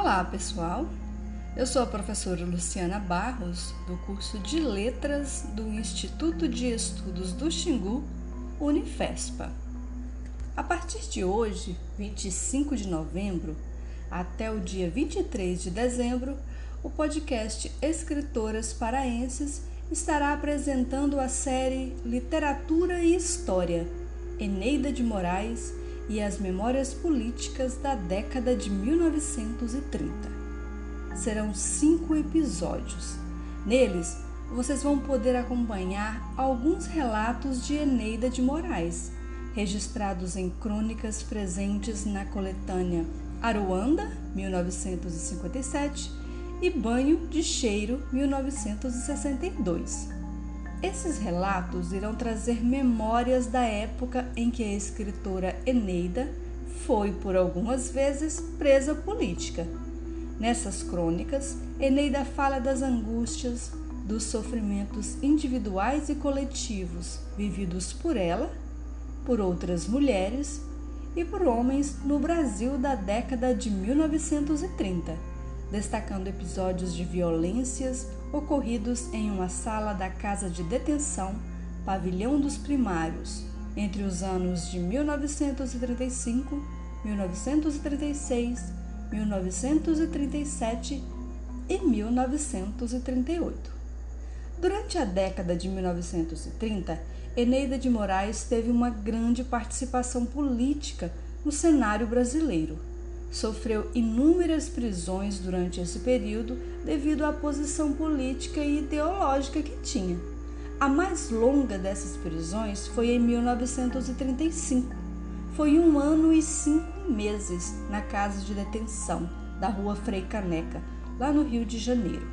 Olá, pessoal. Eu sou a professora Luciana Barros, do curso de Letras do Instituto de Estudos do Xingu, Unifespa. A partir de hoje, 25 de novembro, até o dia 23 de dezembro, o podcast Escritoras Paraenses estará apresentando a série Literatura e História, Eneida de Moraes e as Memórias Políticas da década de 1930 serão cinco episódios. Neles, vocês vão poder acompanhar alguns relatos de Eneida de Moraes, registrados em crônicas presentes na coletânea Aruanda, 1957, e Banho de Cheiro, 1962. Esses relatos irão trazer memórias da época em que a escritora Eneida foi, por algumas vezes, presa política. Nessas crônicas, Eneida fala das angústias, dos sofrimentos individuais e coletivos vividos por ela, por outras mulheres e por homens no Brasil da década de 1930, destacando episódios de violências ocorridos em uma sala da Casa de Detenção Pavilhão dos Primários entre os anos de 1935, 1936 1937 e 1938. Durante a década de 1930, Eneida de Moraes teve uma grande participação política no cenário brasileiro. Sofreu inúmeras prisões durante esse período devido à posição política e ideológica que tinha. A mais longa dessas prisões foi em 1935. Foi um ano e cinco meses na casa de detenção da rua Frei Caneca, lá no Rio de Janeiro.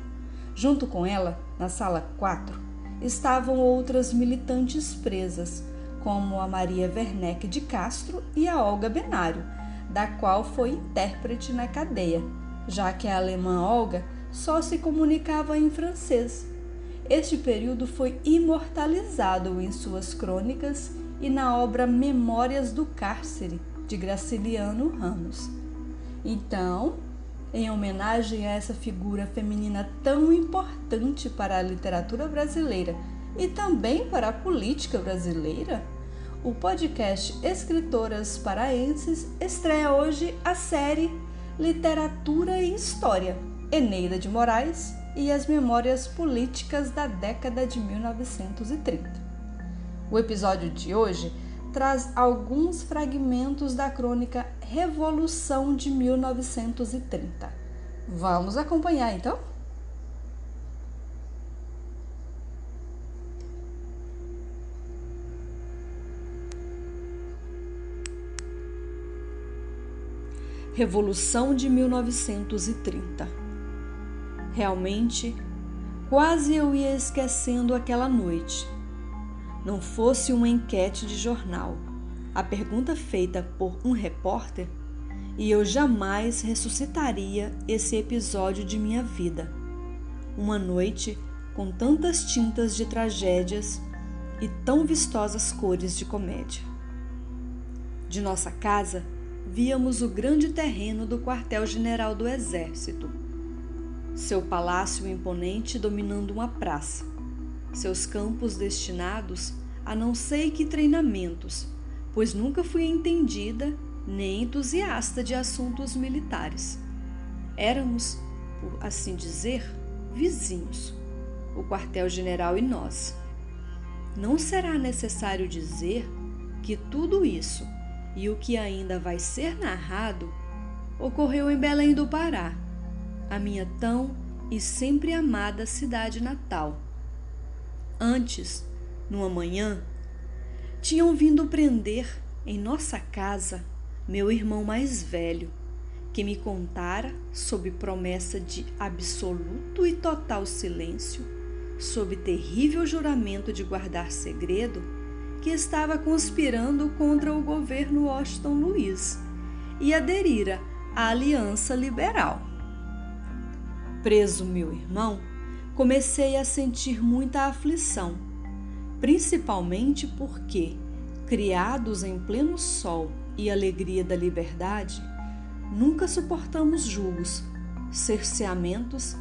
Junto com ela, na sala 4, estavam outras militantes presas, como a Maria Werneck de Castro e a Olga Benário, da qual foi intérprete na cadeia, já que a alemã Olga só se comunicava em francês. Este período foi imortalizado em suas crônicas e na obra Memórias do Cárcere, de Graciliano Ramos. Então, em homenagem a essa figura feminina tão importante para a literatura brasileira e também para a política brasileira, o podcast Escritoras Paraenses estreia hoje a série Literatura e História, Eneida de Moraes e as Memórias Políticas da década de 1930. O episódio de hoje traz alguns fragmentos da crônica Revolução de 1930. Vamos acompanhar então? Revolução de 1930. Realmente, quase eu ia esquecendo aquela noite não fosse uma enquete de jornal, a pergunta feita por um repórter, e eu jamais ressuscitaria esse episódio de minha vida. Uma noite com tantas tintas de tragédias e tão vistosas cores de comédia. De nossa casa, víamos o grande terreno do quartel-general do Exército. Seu palácio imponente dominando uma praça seus campos destinados a não sei que treinamentos, pois nunca fui entendida nem entusiasta de assuntos militares. Éramos, por assim dizer, vizinhos, o quartel-general e nós. Não será necessário dizer que tudo isso e o que ainda vai ser narrado ocorreu em Belém do Pará, a minha tão e sempre amada cidade natal. Antes, numa manhã, tinham vindo prender em nossa casa meu irmão mais velho, que me contara, sob promessa de absoluto e total silêncio, sob terrível juramento de guardar segredo, que estava conspirando contra o governo Washington Luiz e aderira à Aliança Liberal. Preso meu irmão, comecei a sentir muita aflição, principalmente porque, criados em pleno sol e alegria da liberdade, nunca suportamos julgos, cerceamentos,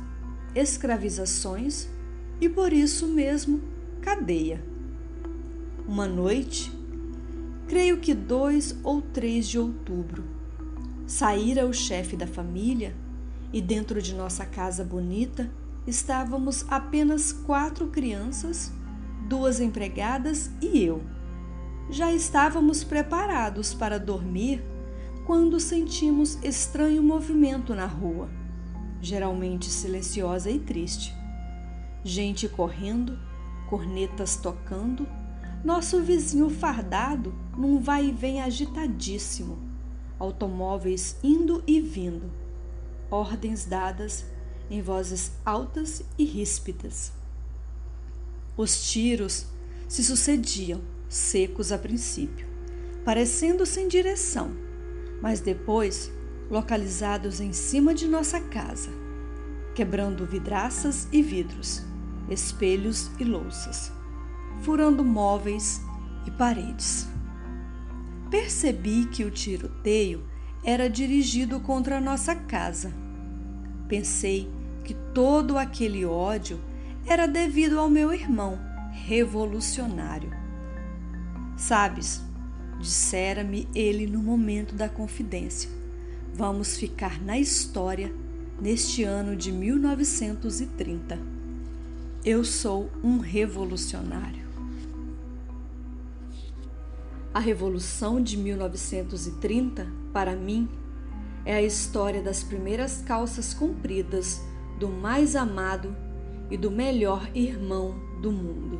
escravizações e por isso mesmo cadeia. Uma noite, creio que 2 ou 3 de outubro, saíra o chefe da família e dentro de nossa casa bonita estávamos apenas quatro crianças, duas empregadas e eu. Já estávamos preparados para dormir quando sentimos estranho movimento na rua, geralmente silenciosa e triste. Gente correndo, cornetas tocando, nosso vizinho fardado num vai e vem agitadíssimo, automóveis indo e vindo, ordens dadas em vozes altas e ríspidas. Os tiros se sucediam, secos a princípio, parecendo sem direção, mas depois localizados em cima de nossa casa, quebrando vidraças e vidros, espelhos e louças, furando móveis e paredes. Percebi que o tiroteio era dirigido contra a nossa casa. Pensei que todo aquele ódio era devido ao meu irmão revolucionário. Sabes, dissera-me ele no momento da confidência, vamos ficar na história neste ano de 1930. Eu sou um revolucionário. A Revolução de 1930, para mim, é a história das primeiras calças compridas do mais amado e do melhor irmão do mundo.